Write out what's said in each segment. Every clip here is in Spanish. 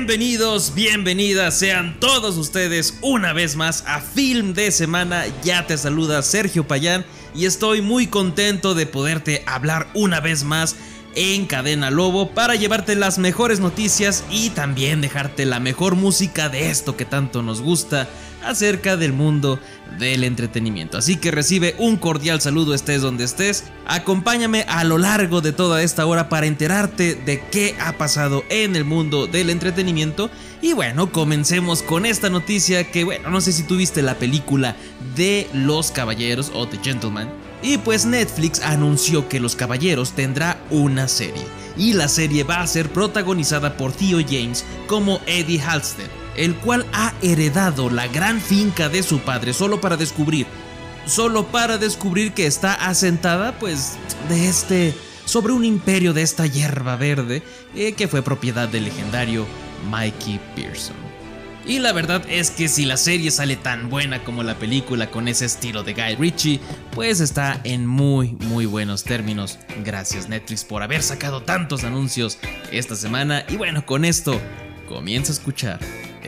Bienvenidos, bienvenidas sean todos ustedes una vez más a Film de Semana. Ya te saluda Sergio Payán y estoy muy contento de poderte hablar una vez más en Cadena Lobo para llevarte las mejores noticias y también dejarte la mejor música de esto que tanto nos gusta acerca del mundo del entretenimiento. Así que recibe un cordial saludo estés donde estés. Acompáñame a lo largo de toda esta hora para enterarte de qué ha pasado en el mundo del entretenimiento. Y bueno, comencemos con esta noticia que bueno, no sé si tuviste la película de Los Caballeros o The Gentleman. Y pues Netflix anunció que Los Caballeros tendrá una serie. Y la serie va a ser protagonizada por Theo James como Eddie Halstead el cual ha heredado la gran finca de su padre solo para descubrir, solo para descubrir que está asentada pues de este, sobre un imperio de esta hierba verde eh, que fue propiedad del legendario Mikey Pearson. Y la verdad es que si la serie sale tan buena como la película con ese estilo de Guy Ritchie, pues está en muy muy buenos términos. Gracias Netflix por haber sacado tantos anuncios esta semana y bueno, con esto comienza a escuchar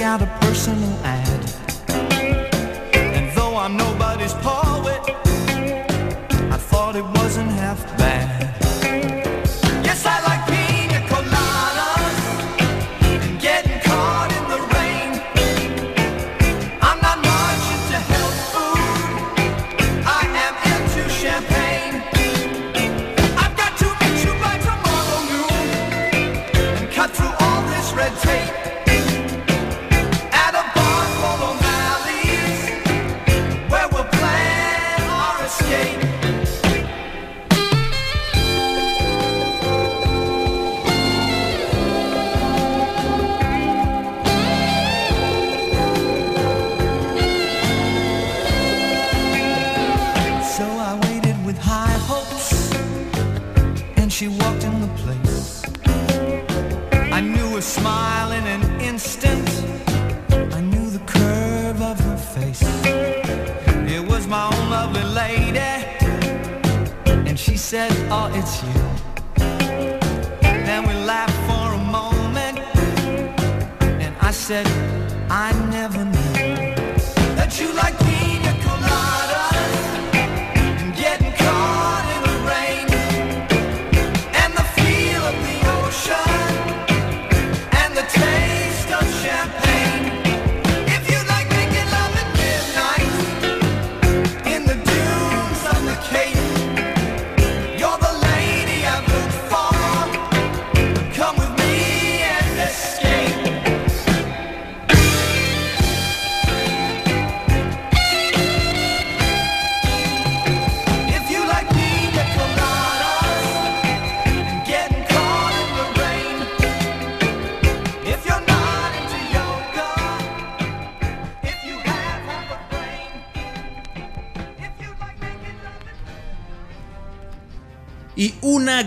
gather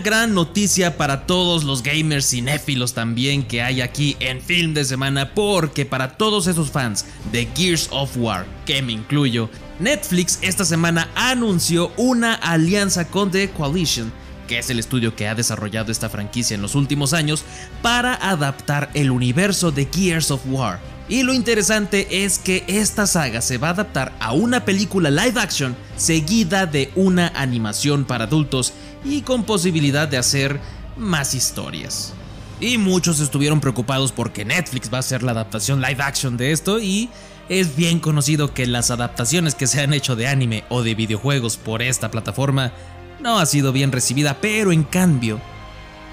gran noticia para todos los gamers cinéfilos también que hay aquí en Film de Semana porque para todos esos fans de Gears of War, que me incluyo, Netflix esta semana anunció una alianza con The Coalition que es el estudio que ha desarrollado esta franquicia en los últimos años, para adaptar el universo de Gears of War. Y lo interesante es que esta saga se va a adaptar a una película live action seguida de una animación para adultos y con posibilidad de hacer más historias. Y muchos estuvieron preocupados porque Netflix va a hacer la adaptación live action de esto y es bien conocido que las adaptaciones que se han hecho de anime o de videojuegos por esta plataforma no ha sido bien recibida, pero en cambio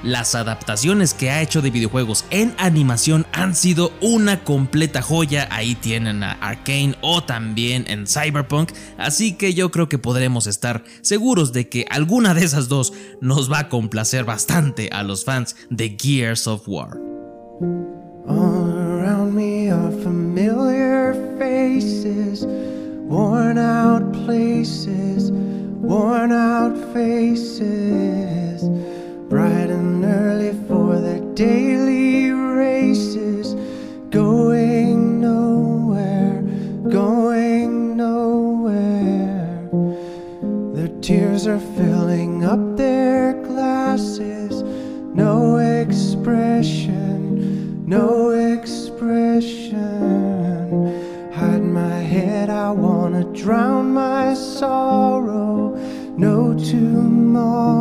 las adaptaciones que ha hecho de videojuegos en animación han sido una completa joya. Ahí tienen a Arkane o también en Cyberpunk. Así que yo creo que podremos estar seguros de que alguna de esas dos nos va a complacer bastante a los fans de Gears of War. All around me are familiar faces, worn out places, worn out faces. Bright and early for their daily races, going nowhere, going nowhere. Their tears are filling up their glasses, no expression, no expression. Hide my head, I wanna drown my sorrow, no tomorrow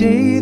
day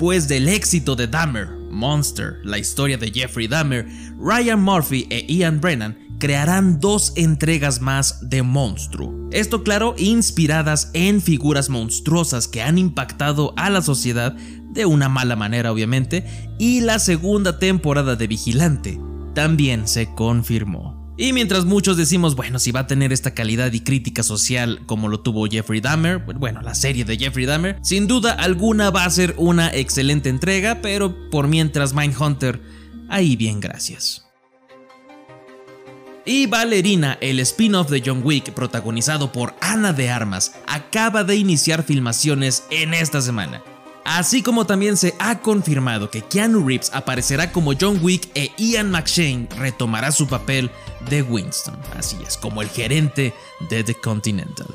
después del éxito de Dahmer, Monster, la historia de Jeffrey Dahmer, Ryan Murphy e Ian Brennan crearán dos entregas más de Monstruo. Esto claro, inspiradas en figuras monstruosas que han impactado a la sociedad de una mala manera obviamente, y la segunda temporada de Vigilante también se confirmó. Y mientras muchos decimos, bueno, si va a tener esta calidad y crítica social como lo tuvo Jeffrey Dahmer, bueno, la serie de Jeffrey Dahmer, sin duda alguna va a ser una excelente entrega, pero por mientras Mindhunter, ahí bien, gracias. Y Valerina, el spin-off de John Wick protagonizado por Ana de Armas, acaba de iniciar filmaciones en esta semana. Así como también se ha confirmado que Keanu Reeves aparecerá como John Wick e Ian McShane retomará su papel de Winston, así es, como el gerente de The Continental.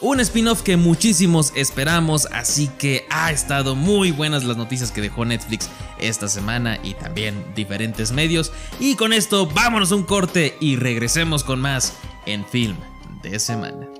Un spin-off que muchísimos esperamos, así que ha estado muy buenas las noticias que dejó Netflix esta semana y también diferentes medios. Y con esto vámonos a un corte y regresemos con más en Film de Semana.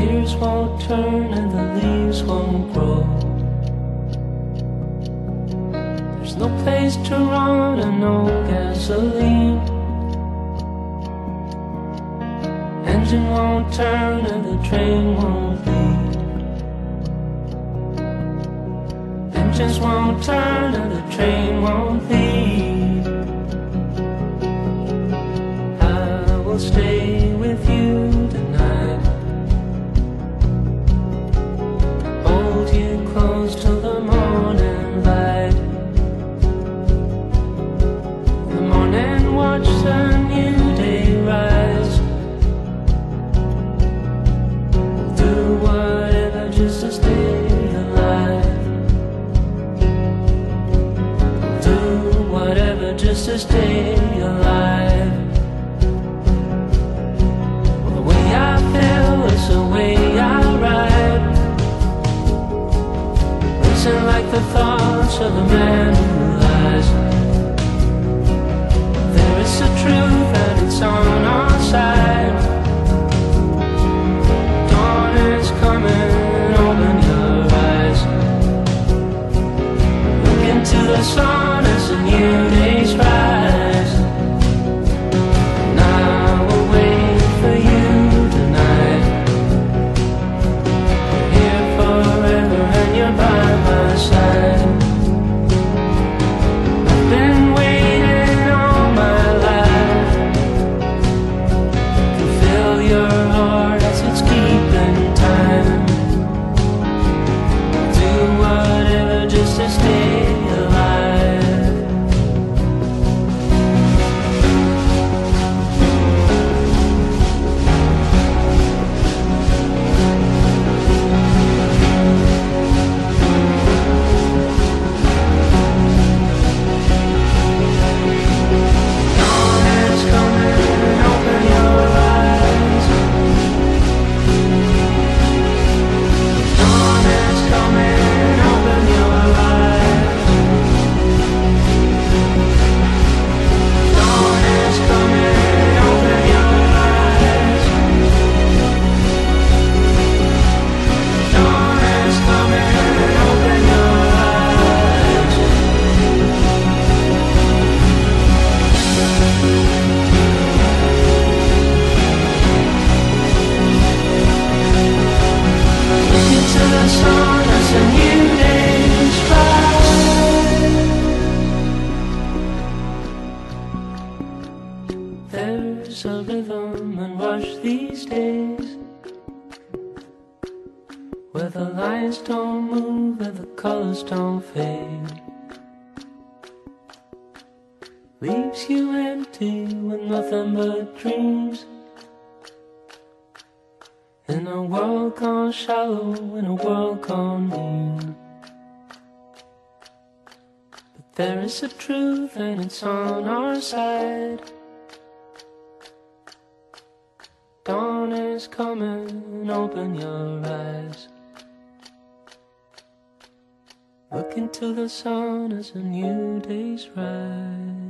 gears won't turn and the leaves won't grow. There's no place to run and no gasoline. Engine won't turn and the train won't leave. Engines won't turn and the train won't leave. I will stay with you of a man who lies. There is a truth and it's on our side. Dawn is coming, open your eyes. Look into the sun as a new Leaves you empty with nothing but dreams in a world gone shallow, in a world gone mean. But there is a truth and it's on our side. Dawn is coming, open your eyes. Look into the sun as a new day's rise.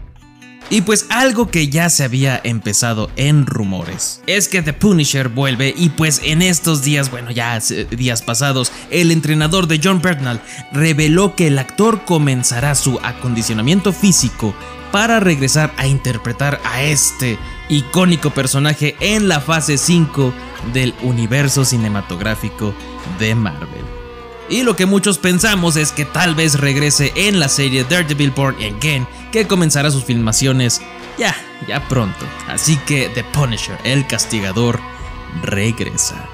Y pues algo que ya se había empezado en rumores es que The Punisher vuelve y pues en estos días, bueno ya días pasados, el entrenador de John Bernal reveló que el actor comenzará su acondicionamiento físico para regresar a interpretar a este icónico personaje en la fase 5 del universo cinematográfico de Marvel. Y lo que muchos pensamos es que tal vez regrese en la serie Daredevil Born Again, que comenzará sus filmaciones ya, ya pronto. Así que The Punisher, el castigador, regresa.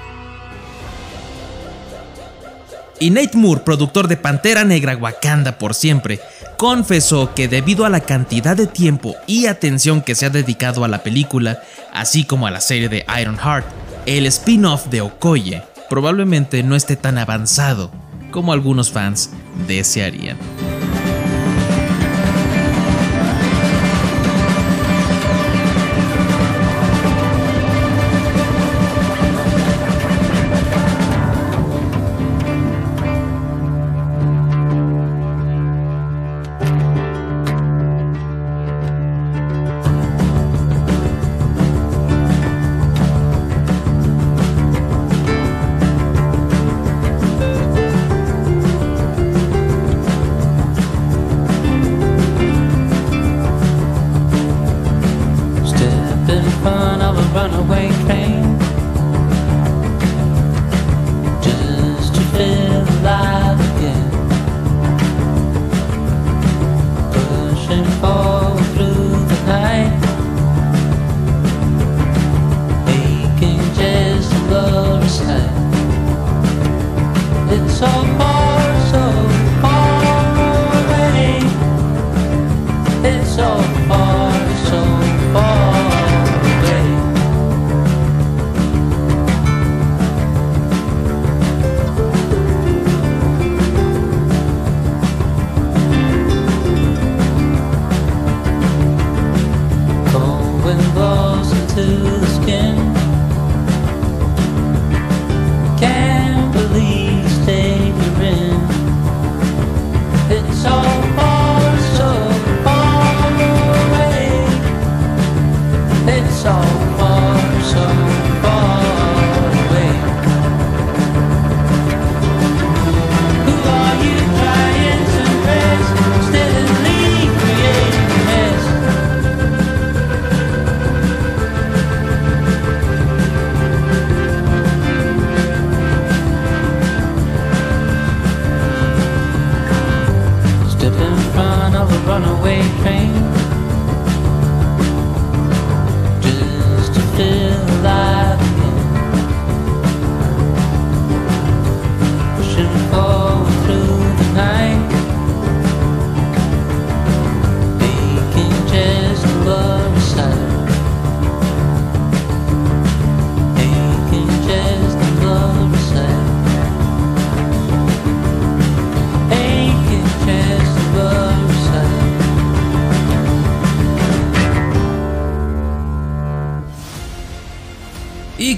Y Nate Moore, productor de Pantera Negra Wakanda por siempre, confesó que debido a la cantidad de tiempo y atención que se ha dedicado a la película, así como a la serie de Ironheart, el spin-off de Okoye probablemente no esté tan avanzado como algunos fans desearían.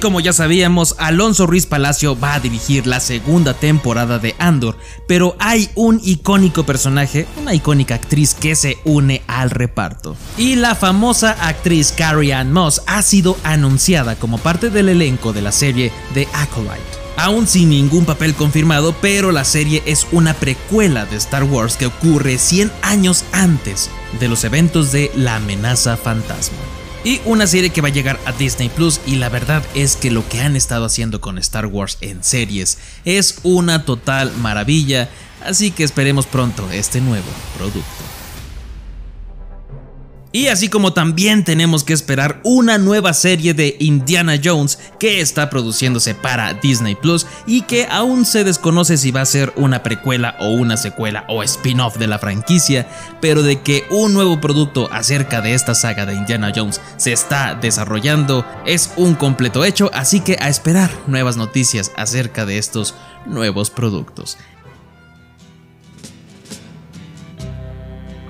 Como ya sabíamos, Alonso Ruiz Palacio va a dirigir la segunda temporada de Andor, pero hay un icónico personaje, una icónica actriz que se une al reparto. Y la famosa actriz Carrie Ann Moss ha sido anunciada como parte del elenco de la serie The Acolyte. Aún sin ningún papel confirmado, pero la serie es una precuela de Star Wars que ocurre 100 años antes de los eventos de La amenaza fantasma. Y una serie que va a llegar a Disney Plus y la verdad es que lo que han estado haciendo con Star Wars en series es una total maravilla, así que esperemos pronto este nuevo producto. Y así como también tenemos que esperar una nueva serie de Indiana Jones que está produciéndose para Disney Plus y que aún se desconoce si va a ser una precuela o una secuela o spin-off de la franquicia, pero de que un nuevo producto acerca de esta saga de Indiana Jones se está desarrollando es un completo hecho, así que a esperar nuevas noticias acerca de estos nuevos productos.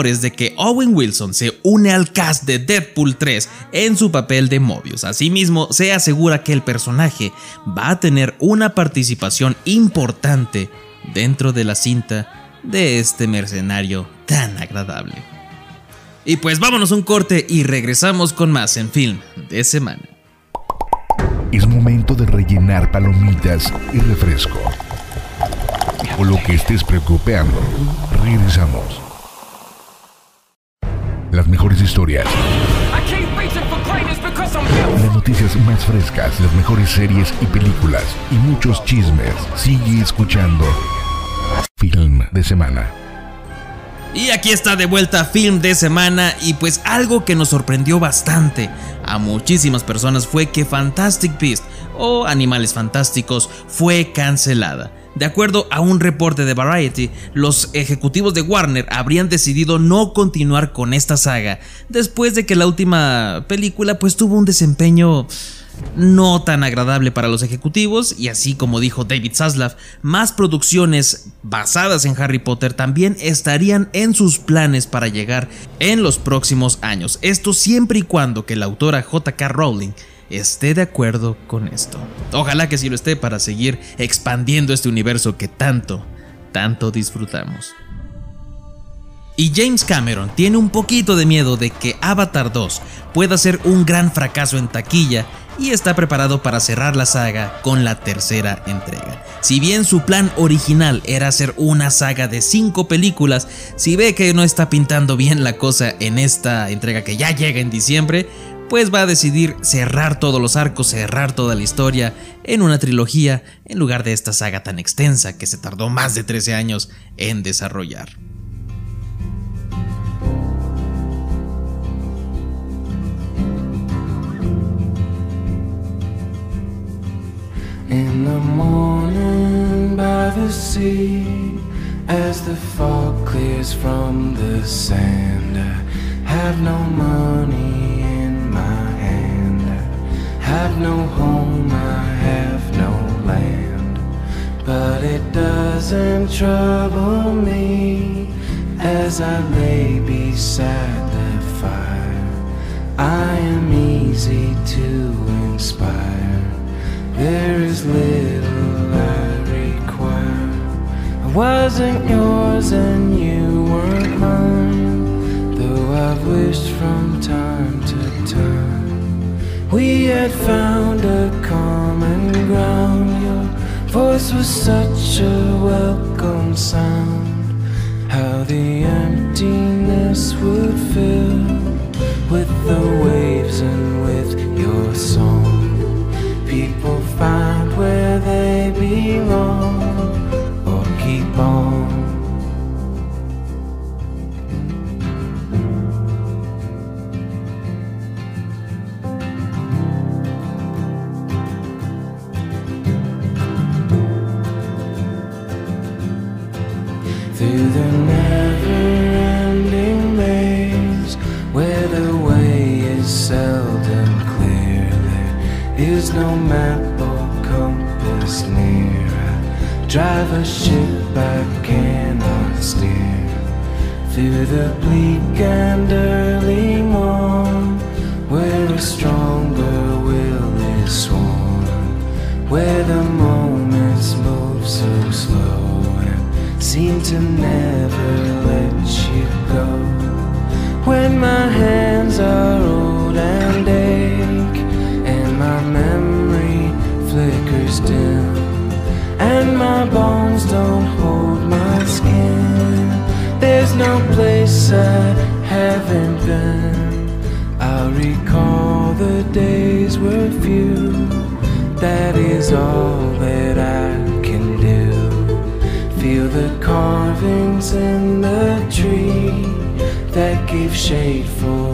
Rumores de que Owen Wilson se une al cast de Deadpool 3 en su papel de Mobius. Asimismo, se asegura que el personaje va a tener una participación importante dentro de la cinta de este mercenario tan agradable. Y pues vámonos un corte y regresamos con más en film de semana. Es momento de rellenar palomitas y refresco. O lo que estés preocupando. Regresamos. Las mejores historias, las noticias más frescas, las mejores series y películas y muchos chismes. Sigue escuchando. Film de semana. Y aquí está de vuelta Film de Semana y pues algo que nos sorprendió bastante a muchísimas personas fue que Fantastic Beast o Animales Fantásticos fue cancelada. De acuerdo a un reporte de Variety, los ejecutivos de Warner habrían decidido no continuar con esta saga después de que la última película pues tuvo un desempeño no tan agradable para los ejecutivos y así como dijo David Zaslav, más producciones basadas en Harry Potter también estarían en sus planes para llegar en los próximos años. Esto siempre y cuando que la autora JK Rowling esté de acuerdo con esto. Ojalá que sí lo esté para seguir expandiendo este universo que tanto, tanto disfrutamos. Y James Cameron tiene un poquito de miedo de que Avatar 2 pueda ser un gran fracaso en taquilla y está preparado para cerrar la saga con la tercera entrega. Si bien su plan original era hacer una saga de 5 películas, si ve que no está pintando bien la cosa en esta entrega que ya llega en diciembre, pues va a decidir cerrar todos los arcos, cerrar toda la historia en una trilogía en lugar de esta saga tan extensa que se tardó más de 13 años en desarrollar. As the fog clears from the sand, have no money my hand. I have no home, I have no land. But it doesn't trouble me as I lay beside the fire. I am easy to inspire. There is little I require. I wasn't yours and you weren't mine, though I've wished from time to time. We had found a common ground. Your voice was such a welcome sound. How the emptiness would fill with the waves and with your song. People find where they belong or keep on. Through the never ending maze where the way is seldom clear, there is no map or compass near. I drive a ship I cannot steer through the bleak and early morn where a stronger will is sworn, where the moments move so slow seem to never let you go. When my hands are old and ache, and my memory flickers dim, and my bones don't hold my skin, there's no place I haven't been. I'll recall the days were few. That is all that I. Feel the carvings in the tree that gave shade for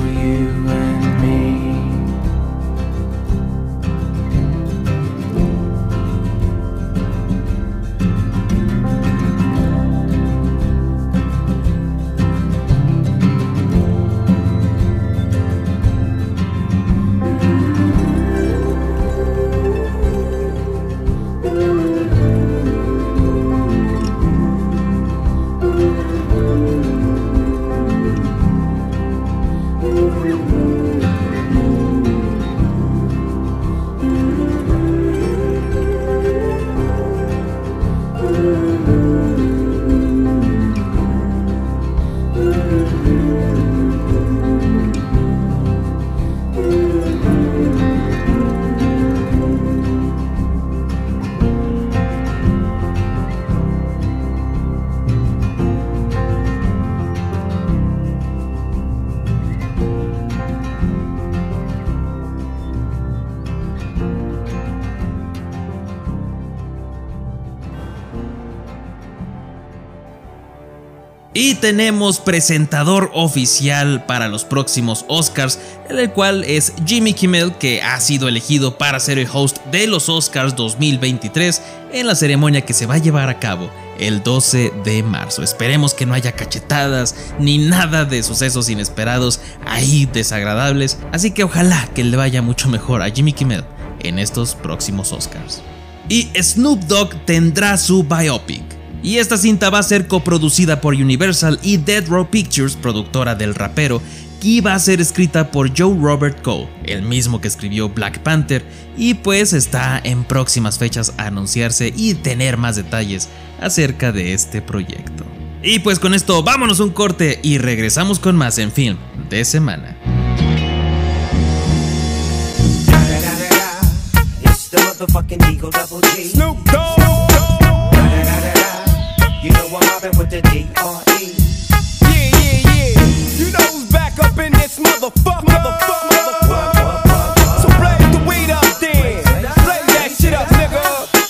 Y tenemos presentador oficial para los próximos Oscars, el cual es Jimmy Kimmel, que ha sido elegido para ser el host de los Oscars 2023 en la ceremonia que se va a llevar a cabo el 12 de marzo. Esperemos que no haya cachetadas ni nada de sucesos inesperados ahí desagradables, así que ojalá que le vaya mucho mejor a Jimmy Kimmel en estos próximos Oscars. Y Snoop Dogg tendrá su biopic. Y esta cinta va a ser coproducida por Universal y Dead Row Pictures, productora del rapero, y va a ser escrita por Joe Robert Cole, el mismo que escribió Black Panther, y pues está en próximas fechas a anunciarse y tener más detalles acerca de este proyecto. Y pues con esto vámonos un corte y regresamos con más en film de semana. You know I'm mobbing with the D.R.E. Yeah, yeah, yeah. You know who's back up in this motherfucker. Motherfucker, motherfucker. So blaze the weed up then. Blaze that shit up, nigga.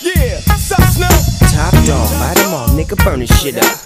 Yeah. Sup, Snoop? Top dog, bite 'em all, nigga, burn this shit up.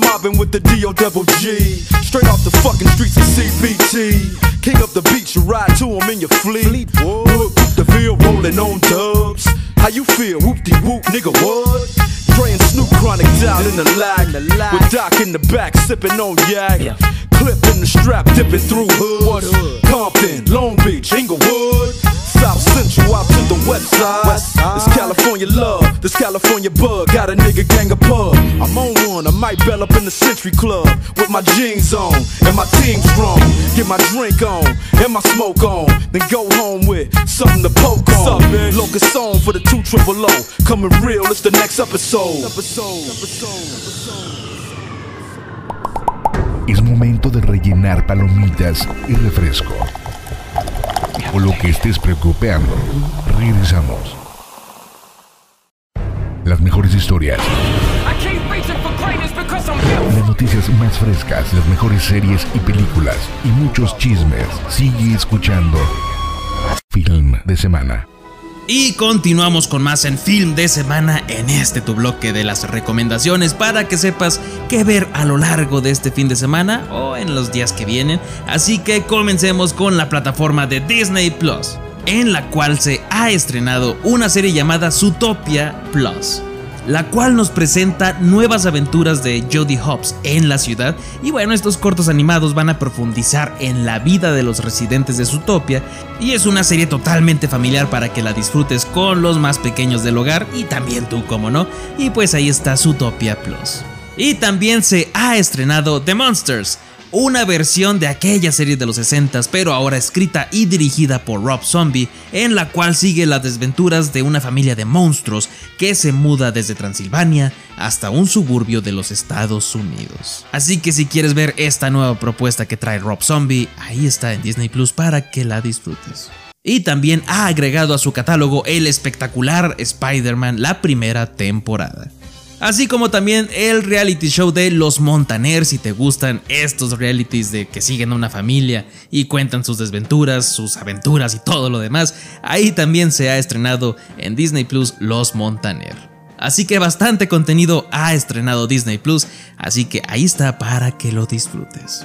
I'm mobbing with the D.O. double G. Straight off the fucking streets of CBT. King up the beach, you ride to him in your fleet. Whoop the Ville rolling on dubs. How you feel? Whoop de whoop, nigga, what? And Snoop chronic down in the lag. With Doc in the back, sipping on yak. Clip in the strap, dipping through hoods. Compton, Long Beach, this California bug. Got a nigga gang of pub. I'm on one, I might bell up in the Century Club with my jeans on and my team strong. Get my drink on and my smoke on. Then go home with something to poke on. Up, Locust song for the two triple O. Coming real, it's the next episode. Episode, Es momento de rellenar palomitas y refresco. O lo que estés preocupando. Regresamos. Las mejores historias, las noticias más frescas, las mejores series y películas y muchos chismes. Sigue escuchando Film de Semana. Y continuamos con más en Film de Semana en este tu bloque de las recomendaciones para que sepas qué ver a lo largo de este fin de semana o en los días que vienen. Así que comencemos con la plataforma de Disney Plus, en la cual se ha estrenado una serie llamada Zootopia Plus. La cual nos presenta nuevas aventuras de Jodie Hobbs en la ciudad. Y bueno, estos cortos animados van a profundizar en la vida de los residentes de Zootopia. Y es una serie totalmente familiar para que la disfrutes con los más pequeños del hogar y también tú, como no. Y pues ahí está Zootopia Plus. Y también se ha estrenado The Monsters, una versión de aquella serie de los 60 pero ahora escrita y dirigida por Rob Zombie, en la cual sigue las desventuras de una familia de monstruos que se muda desde Transilvania hasta un suburbio de los Estados Unidos. Así que si quieres ver esta nueva propuesta que trae Rob Zombie, ahí está en Disney Plus para que la disfrutes. Y también ha agregado a su catálogo el espectacular Spider-Man la primera temporada. Así como también el reality show de Los Montaner, si te gustan estos realities de que siguen a una familia y cuentan sus desventuras, sus aventuras y todo lo demás, ahí también se ha estrenado en Disney Plus Los Montaner. Así que bastante contenido ha estrenado Disney Plus, así que ahí está para que lo disfrutes.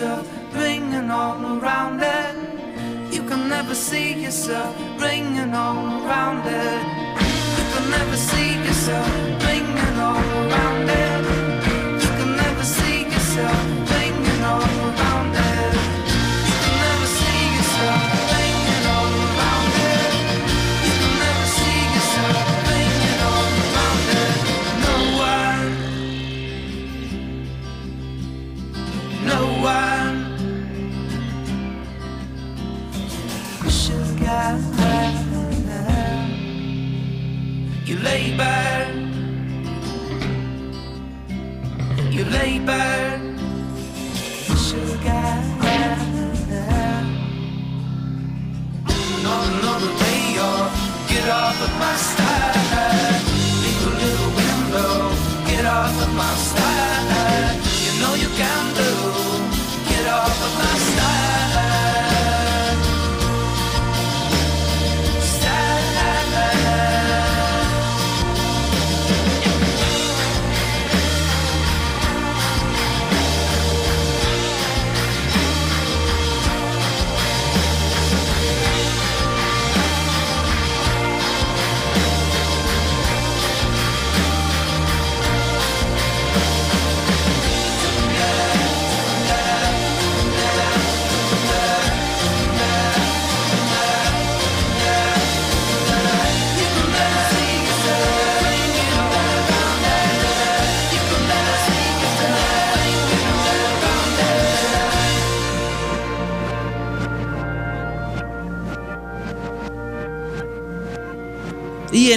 Yourself ringing all around it. You can never see yourself ringing all around it. You can never see yourself ringing all around it. You can never see yourself another day off. Get off of my style. Leave a little window. Get off of my. You know you can do. Get off of my style.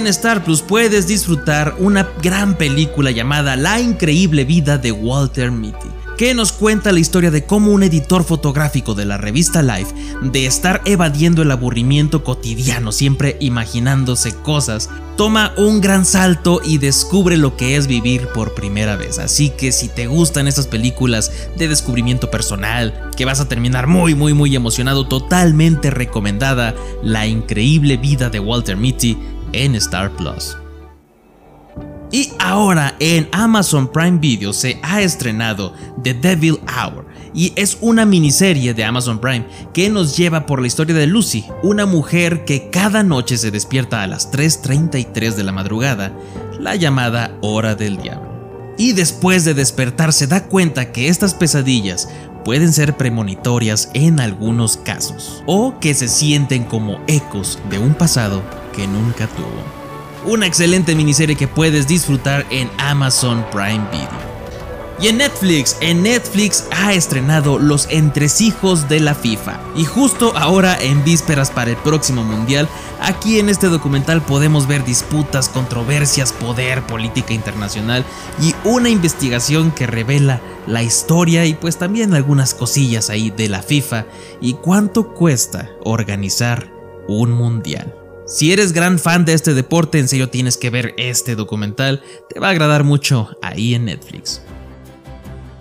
En Star Plus puedes disfrutar una gran película llamada La increíble vida de Walter Mitty, que nos cuenta la historia de cómo un editor fotográfico de la revista Life, de estar evadiendo el aburrimiento cotidiano, siempre imaginándose cosas, toma un gran salto y descubre lo que es vivir por primera vez. Así que si te gustan estas películas de descubrimiento personal, que vas a terminar muy muy muy emocionado, totalmente recomendada La increíble vida de Walter Mitty en Star Plus. Y ahora en Amazon Prime Video se ha estrenado The Devil Hour y es una miniserie de Amazon Prime que nos lleva por la historia de Lucy, una mujer que cada noche se despierta a las 3.33 de la madrugada, la llamada hora del diablo. Y después de despertar se da cuenta que estas pesadillas pueden ser premonitorias en algunos casos o que se sienten como ecos de un pasado que nunca tuvo. Una excelente miniserie que puedes disfrutar en Amazon Prime Video. Y en Netflix, en Netflix ha estrenado Los entresijos de la FIFA. Y justo ahora en vísperas para el próximo mundial, aquí en este documental podemos ver disputas, controversias, poder, política internacional y una investigación que revela la historia y pues también algunas cosillas ahí de la FIFA y cuánto cuesta organizar un mundial. Si eres gran fan de este deporte, en serio tienes que ver este documental, te va a agradar mucho ahí en Netflix.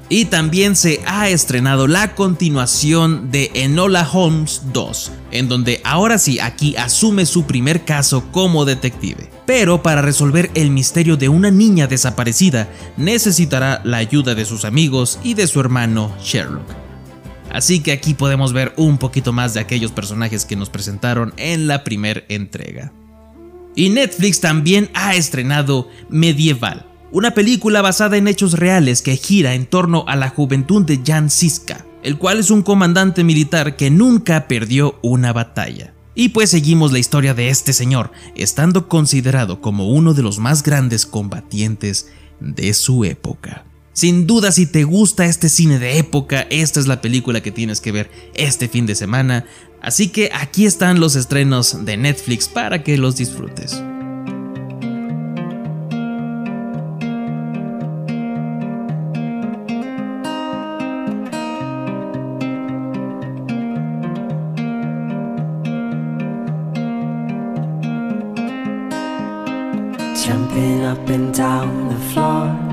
Y también se ha estrenado la continuación de Enola Holmes 2, en donde ahora sí aquí asume su primer caso como detective. Pero para resolver el misterio de una niña desaparecida, necesitará la ayuda de sus amigos y de su hermano Sherlock. Así que aquí podemos ver un poquito más de aquellos personajes que nos presentaron en la primera entrega. Y Netflix también ha estrenado Medieval, una película basada en hechos reales que gira en torno a la juventud de Jan Siska, el cual es un comandante militar que nunca perdió una batalla. Y pues seguimos la historia de este señor, estando considerado como uno de los más grandes combatientes de su época. Sin duda, si te gusta este cine de época, esta es la película que tienes que ver este fin de semana. Así que aquí están los estrenos de Netflix para que los disfrutes. Jumping up and down the floor.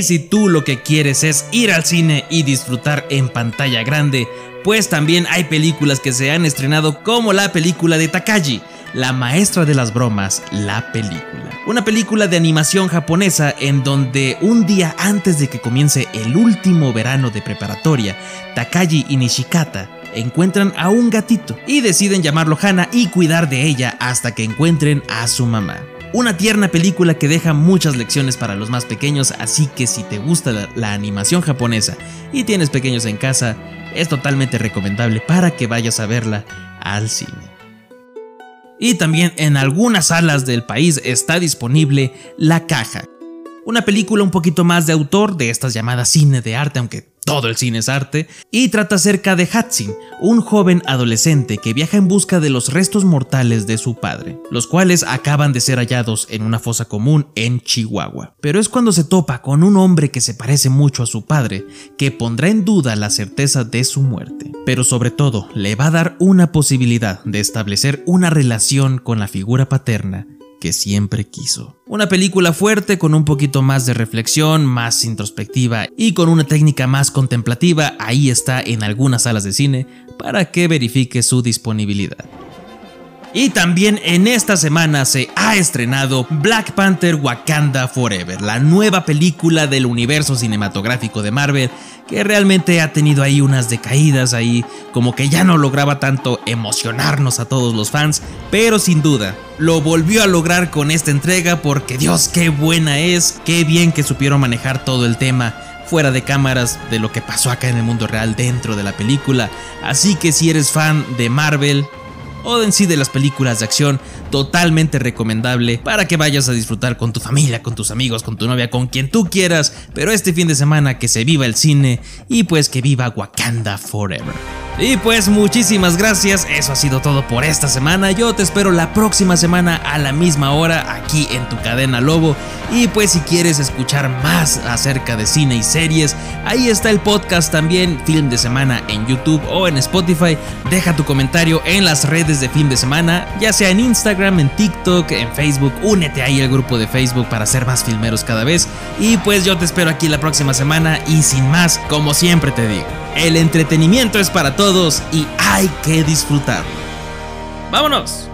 Y si tú lo que quieres es ir al cine y disfrutar en pantalla grande, pues también hay películas que se han estrenado como la película de Takagi, La maestra de las bromas, la película. Una película de animación japonesa en donde un día antes de que comience el último verano de preparatoria, Takagi y Nishikata encuentran a un gatito y deciden llamarlo Hana y cuidar de ella hasta que encuentren a su mamá. Una tierna película que deja muchas lecciones para los más pequeños, así que si te gusta la, animación japonesa y tienes pequeños en casa, es totalmente recomendable para que vayas a verla al cine. Y también en algunas salas del país está disponible La Caja, una película un poquito más de autor de estas llamadas cine de arte, aunque todo el cine es arte, y trata acerca de Hatsin, un joven adolescente que viaja en busca de los restos mortales de su padre, los cuales acaban de ser hallados en una fosa común en Chihuahua. Pero es cuando se topa con un hombre que se parece mucho a su padre, que pondrá en duda la certeza de su muerte. Pero sobre todo, le va a dar una posibilidad de establecer una relación con la figura paterna que siempre quiso. Una película fuerte con un poquito más de reflexión, más introspectiva y con una técnica más contemplativa, ahí está en algunas salas de cine para que verifique su disponibilidad. Y también en esta semana se ha estrenado Black Panther Wakanda Forever, la nueva película del universo cinematográfico de Marvel que realmente ha tenido ahí unas decaídas ahí, como que ya no lograba tanto emocionarnos a todos los fans, pero sin duda lo volvió a lograr con esta entrega porque Dios qué buena es, qué bien que supieron manejar todo el tema fuera de cámaras de lo que pasó acá en el mundo real dentro de la película. Así que si eres fan de Marvel, o en sí de las películas de acción, totalmente recomendable para que vayas a disfrutar con tu familia, con tus amigos, con tu novia, con quien tú quieras, pero este fin de semana que se viva el cine y pues que viva Wakanda Forever. Y pues muchísimas gracias, eso ha sido todo por esta semana, yo te espero la próxima semana a la misma hora aquí en tu cadena Lobo. Y pues si quieres escuchar más acerca de cine y series, ahí está el podcast también, Film de Semana en YouTube o en Spotify, deja tu comentario en las redes de Film de Semana, ya sea en Instagram, en TikTok, en Facebook, únete ahí al grupo de Facebook para ser más filmeros cada vez y pues yo te espero aquí la próxima semana y sin más, como siempre te digo. El entretenimiento es para todos y hay que disfrutarlo. ¡Vámonos!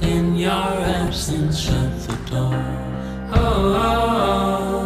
In your absence, shut the door. Oh, oh, oh,